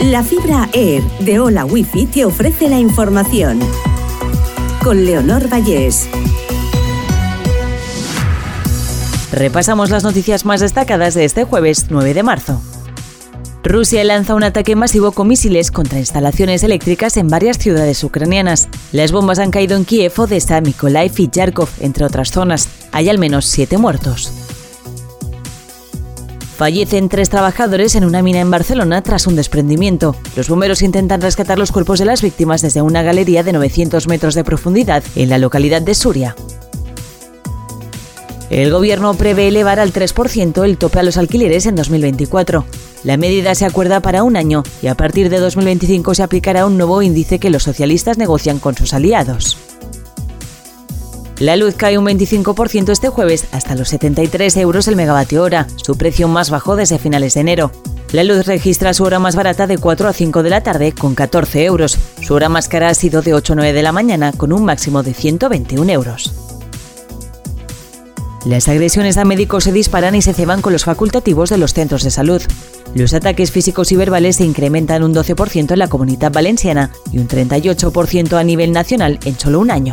La fibra Air de Hola Wifi te ofrece la información. Con Leonor Vallés. Repasamos las noticias más destacadas de este jueves 9 de marzo. Rusia lanza un ataque masivo con misiles contra instalaciones eléctricas en varias ciudades ucranianas. Las bombas han caído en Kiev, Odessa, Mykolaiv y Yarkov, entre otras zonas. Hay al menos siete muertos. Fallecen tres trabajadores en una mina en Barcelona tras un desprendimiento. Los bomberos intentan rescatar los cuerpos de las víctimas desde una galería de 900 metros de profundidad en la localidad de Suria. El gobierno prevé elevar al 3% el tope a los alquileres en 2024. La medida se acuerda para un año y a partir de 2025 se aplicará un nuevo índice que los socialistas negocian con sus aliados. La luz cae un 25% este jueves hasta los 73 euros el megavatio hora, su precio más bajo desde finales de enero. La luz registra su hora más barata de 4 a 5 de la tarde con 14 euros. Su hora más cara ha sido de 8 a 9 de la mañana con un máximo de 121 euros. Las agresiones a médicos se disparan y se ceban con los facultativos de los centros de salud. Los ataques físicos y verbales se incrementan un 12% en la comunidad valenciana y un 38% a nivel nacional en solo un año.